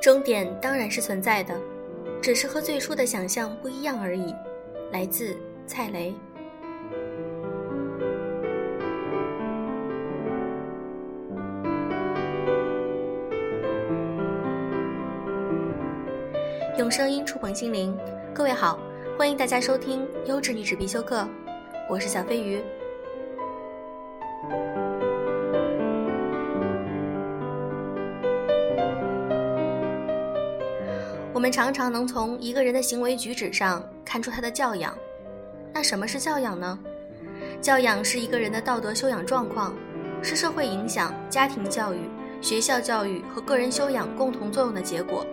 终点当然是存在的，只是和最初的想象不一样而已。来自蔡雷。用声音触碰心灵，各位好，欢迎大家收听优质励志必修课，我是小飞鱼。我们常常能从一个人的行为举止上看出他的教养。那什么是教养呢？教养是一个人的道德修养状况，是社会影响、家庭教育、学校教育和个人修养共同作用的结果，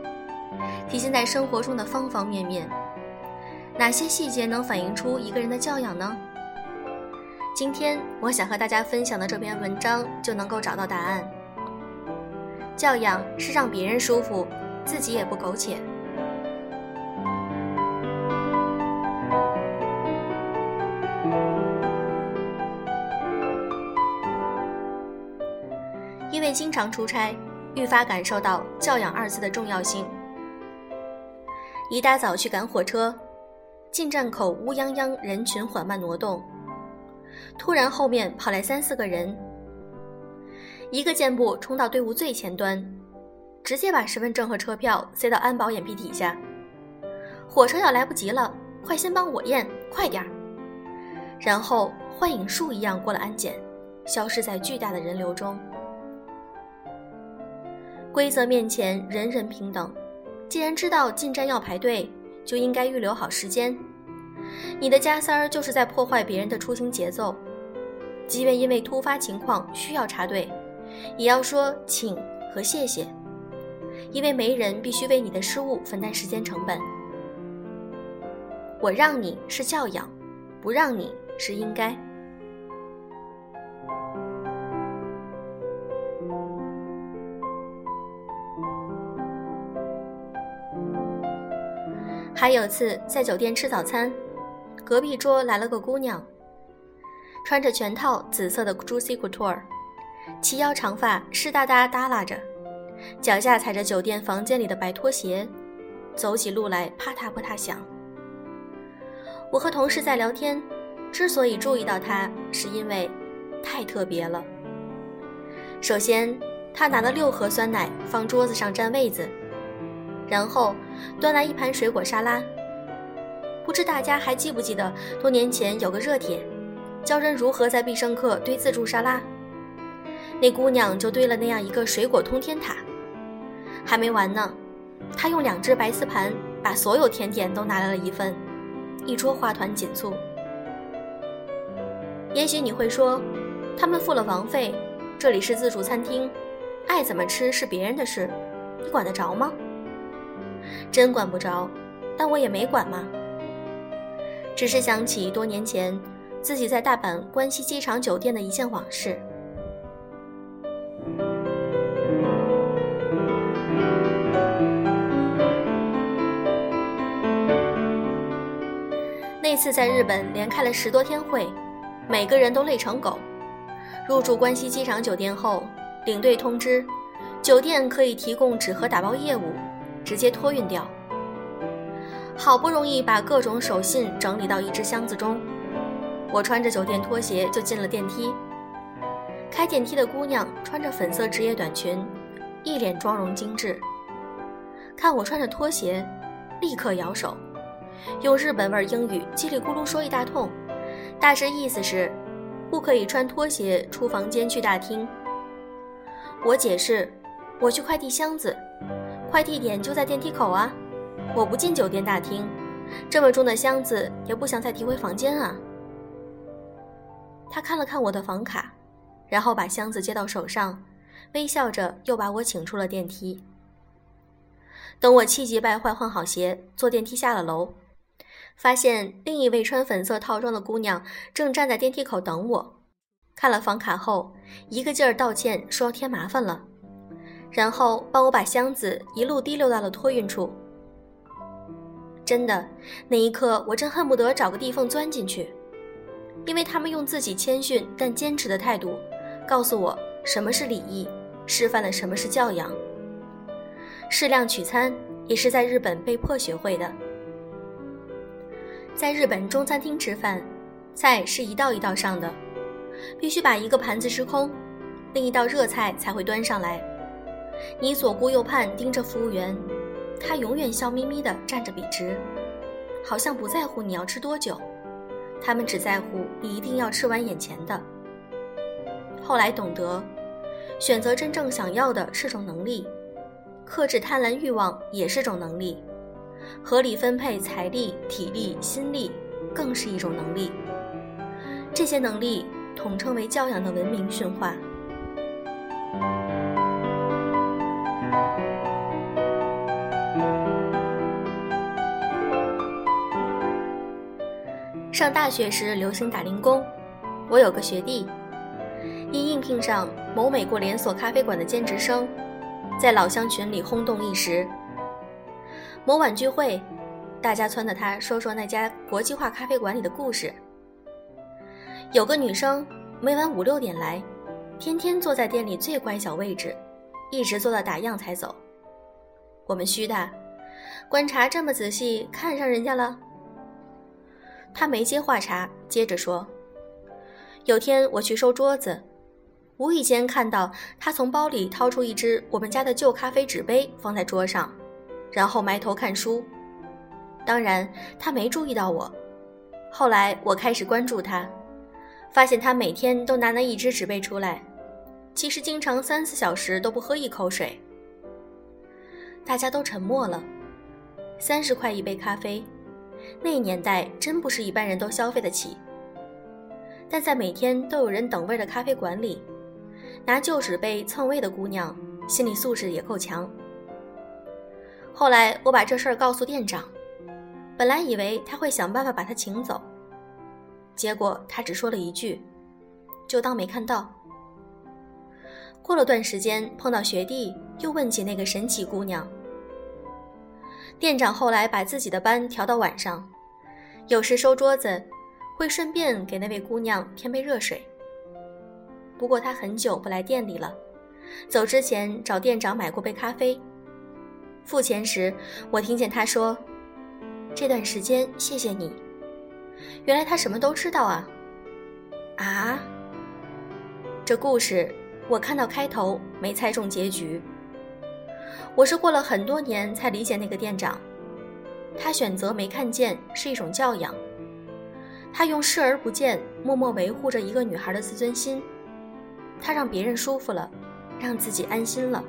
体现在生活中的方方面面。哪些细节能反映出一个人的教养呢？今天我想和大家分享的这篇文章就能够找到答案。教养是让别人舒服，自己也不苟且。因为经常出差，愈发感受到“教养”二字的重要性。一大早去赶火车，进站口乌泱泱人群缓慢挪动，突然后面跑来三四个人，一个箭步冲到队伍最前端，直接把身份证和车票塞到安保眼皮底下。火车要来不及了，快先帮我验，快点儿！然后幻影术一样过了安检，消失在巨大的人流中。规则面前，人人平等。既然知道进站要排队，就应该预留好时间。你的加塞儿就是在破坏别人的出行节奏。即便因为突发情况需要插队，也要说请和谢谢，因为没人必须为你的失误分担时间成本。我让你是教养，不让你是应该。还有次在酒店吃早餐，隔壁桌来了个姑娘，穿着全套紫色的 Juicy Couture，齐腰长发湿哒哒耷拉着，脚下踩着酒店房间里的白拖鞋，走起路来啪嗒啪嗒响。我和同事在聊天，之所以注意到她，是因为太特别了。首先，她拿了六盒酸奶放桌子上占位子。然后端来一盘水果沙拉。不知大家还记不记得多年前有个热帖，教人如何在必胜客堆自助沙拉。那姑娘就堆了那样一个水果通天塔。还没完呢，她用两只白瓷盘把所有甜点都拿来了一份，一桌花团锦簇。也许你会说，他们付了房费，这里是自助餐厅，爱怎么吃是别人的事，你管得着吗？真管不着，但我也没管嘛。只是想起多年前自己在大阪关西机场酒店的一件往事。那次在日本连开了十多天会，每个人都累成狗。入住关西机场酒店后，领队通知，酒店可以提供纸盒打包业务。直接托运掉。好不容易把各种手信整理到一只箱子中，我穿着酒店拖鞋就进了电梯。开电梯的姑娘穿着粉色职业短裙，一脸妆容精致。看我穿着拖鞋，立刻摇手，用日本味英语叽里咕噜说一大通，大致意思是，不可以穿拖鞋出房间去大厅。我解释，我去快递箱子。快递点就在电梯口啊！我不进酒店大厅，这么重的箱子也不想再提回房间啊。他看了看我的房卡，然后把箱子接到手上，微笑着又把我请出了电梯。等我气急败坏换好鞋，坐电梯下了楼，发现另一位穿粉色套装的姑娘正站在电梯口等我。看了房卡后，一个劲儿道歉说添麻烦了。然后帮我把箱子一路提溜到了托运处。真的，那一刻我真恨不得找个地缝钻进去，因为他们用自己谦逊但坚持的态度，告诉我什么是礼仪，示范了什么是教养。适量取餐也是在日本被迫学会的。在日本中餐厅吃饭，菜是一道一道上的，必须把一个盘子吃空，另一道热菜才会端上来。你左顾右盼盯着服务员。他永远笑眯眯地站着笔直，好像不在乎你要吃多久。他们只在乎你一定要吃完眼前的。后来懂得，选择真正想要的是种能力，克制贪婪欲望也是种能力，合理分配财力、体力、心力更是一种能力。这些能力统称为教养的文明驯化。上大学时流行打零工，我有个学弟，因应聘上某美国连锁咖啡馆的兼职生，在老乡群里轰动一时。某晚聚会，大家撺掇他说说那家国际化咖啡馆里的故事。有个女生每晚五六点来，天天坐在店里最乖小位置，一直坐到打烊才走。我们虚的，观察这么仔细，看上人家了。他没接话茬，接着说：“有天我去收桌子，无意间看到他从包里掏出一只我们家的旧咖啡纸杯放在桌上，然后埋头看书。当然，他没注意到我。后来我开始关注他，发现他每天都拿那一只纸杯出来，其实经常三四小时都不喝一口水。大家都沉默了。三十块一杯咖啡。”那年代真不是一般人都消费得起，但在每天都有人等位的咖啡馆里，拿旧纸杯蹭位的姑娘心理素质也够强。后来我把这事儿告诉店长，本来以为他会想办法把他请走，结果他只说了一句：“就当没看到。”过了段时间，碰到学弟，又问起那个神奇姑娘。店长后来把自己的班调到晚上，有时收桌子，会顺便给那位姑娘添杯热水。不过他很久不来店里了，走之前找店长买过杯咖啡。付钱时，我听见他说：“这段时间谢谢你。”原来他什么都知道啊！啊，这故事我看到开头没猜中结局。我是过了很多年才理解那个店长，他选择没看见是一种教养，他用视而不见默默维护着一个女孩的自尊心，他让别人舒服了，让自己安心了。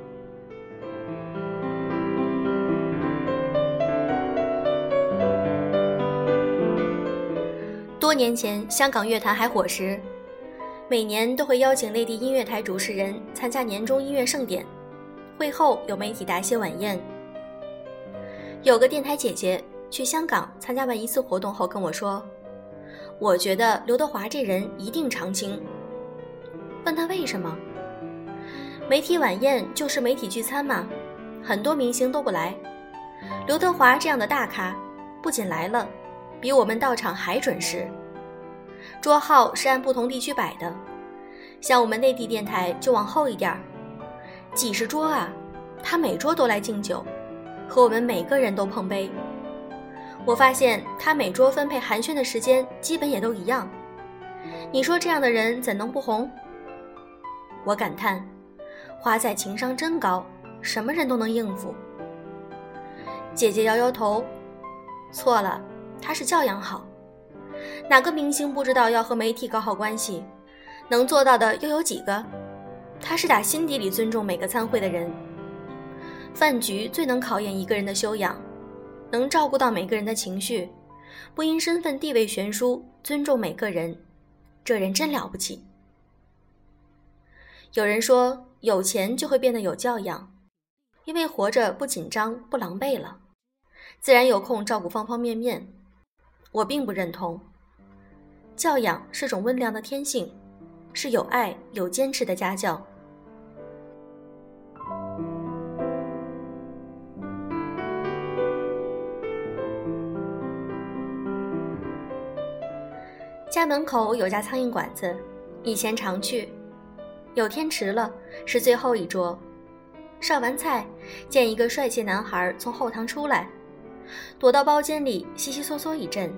多年前香港乐坛还火时，每年都会邀请内地音乐台主持人参加年终音乐盛典。会后有媒体答谢晚宴。有个电台姐姐去香港参加完一次活动后跟我说：“我觉得刘德华这人一定长青。”问他为什么？媒体晚宴就是媒体聚餐嘛，很多明星都不来，刘德华这样的大咖不仅来了，比我们到场还准时。桌号是按不同地区摆的，像我们内地电台就往后一点儿。几十桌啊，他每桌都来敬酒，和我们每个人都碰杯。我发现他每桌分配寒暄的时间基本也都一样。你说这样的人怎能不红？我感叹，华仔情商真高，什么人都能应付。姐姐摇摇头，错了，他是教养好。哪个明星不知道要和媒体搞好关系？能做到的又有几个？他是打心底里尊重每个参会的人。饭局最能考验一个人的修养，能照顾到每个人的情绪，不因身份地位悬殊，尊重每个人，这人真了不起。有人说，有钱就会变得有教养，因为活着不紧张不狼狈了，自然有空照顾方方面面。我并不认同，教养是种温良的天性，是有爱有坚持的家教。家门口有家苍蝇馆子，以前常去。有天迟了，是最后一桌。上完菜，见一个帅气男孩从后堂出来，躲到包间里悉悉嗦嗦一阵。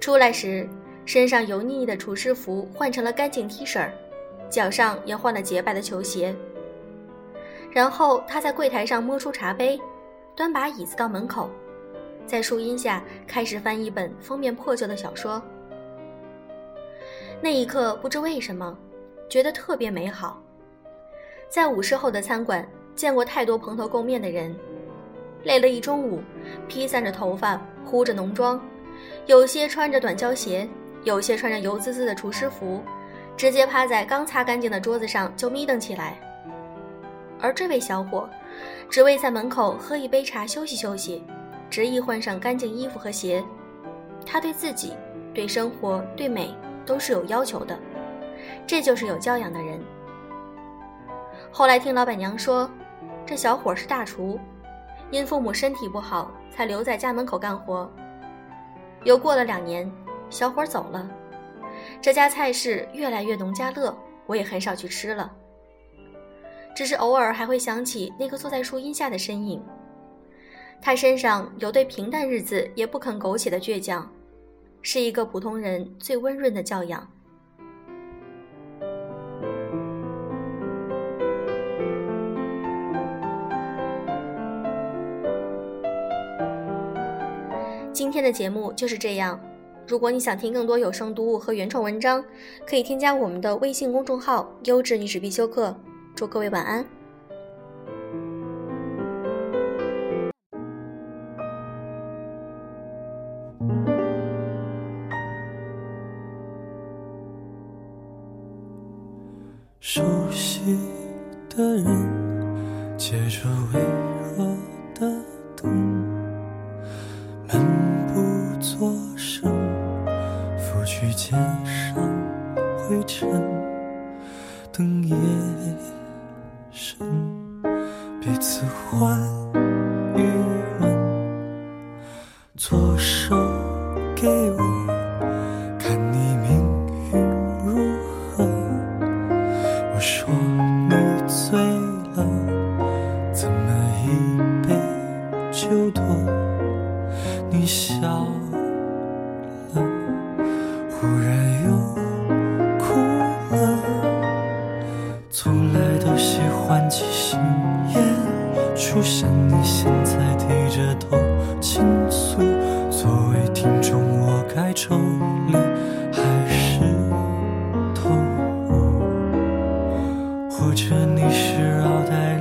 出来时，身上油腻腻的厨师服换成了干净 T 恤，脚上也换了洁白的球鞋。然后他在柜台上摸出茶杯，端把椅子到门口，在树荫下开始翻一本封面破旧的小说。那一刻，不知为什么，觉得特别美好。在午市后的餐馆，见过太多蓬头垢面的人，累了一中午，披散着头发，糊着浓妆，有些穿着短胶鞋，有些穿着油滋滋的厨师服，直接趴在刚擦干净的桌子上就眯瞪起来。而这位小伙，只为在门口喝一杯茶休息休息，执意换上干净衣服和鞋。他对自己、对生活、对美。都是有要求的，这就是有教养的人。后来听老板娘说，这小伙是大厨，因父母身体不好才留在家门口干活。又过了两年，小伙走了，这家菜市越来越农家乐，我也很少去吃了。只是偶尔还会想起那个坐在树荫下的身影，他身上有对平淡日子也不肯苟且的倔强。是一个普通人最温润的教养。今天的节目就是这样。如果你想听更多有声读物和原创文章，可以添加我们的微信公众号“优质女子必修课”。祝各位晚安。熟悉的人，借着微或者你是脑袋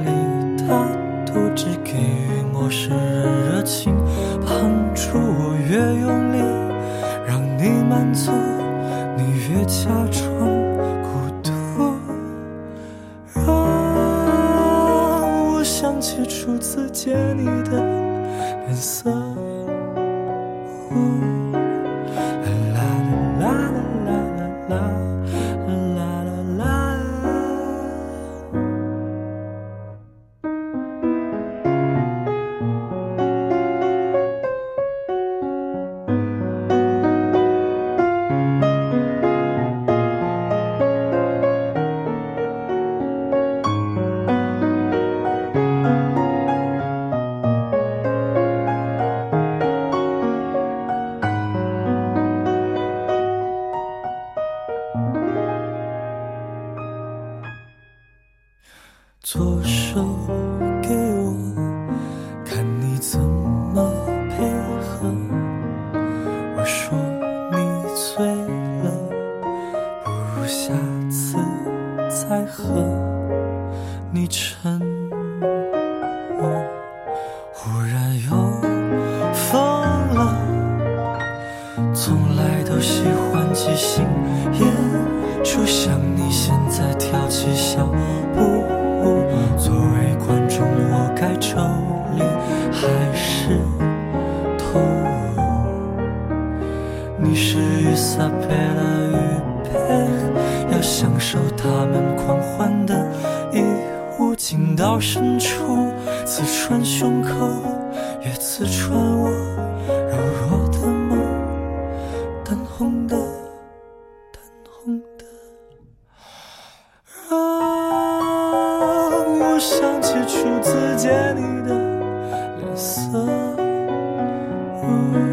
还是投入？你是雨洒配了雨配，要享受他们狂欢的衣物。情到深处，刺穿胸口，也刺穿 home.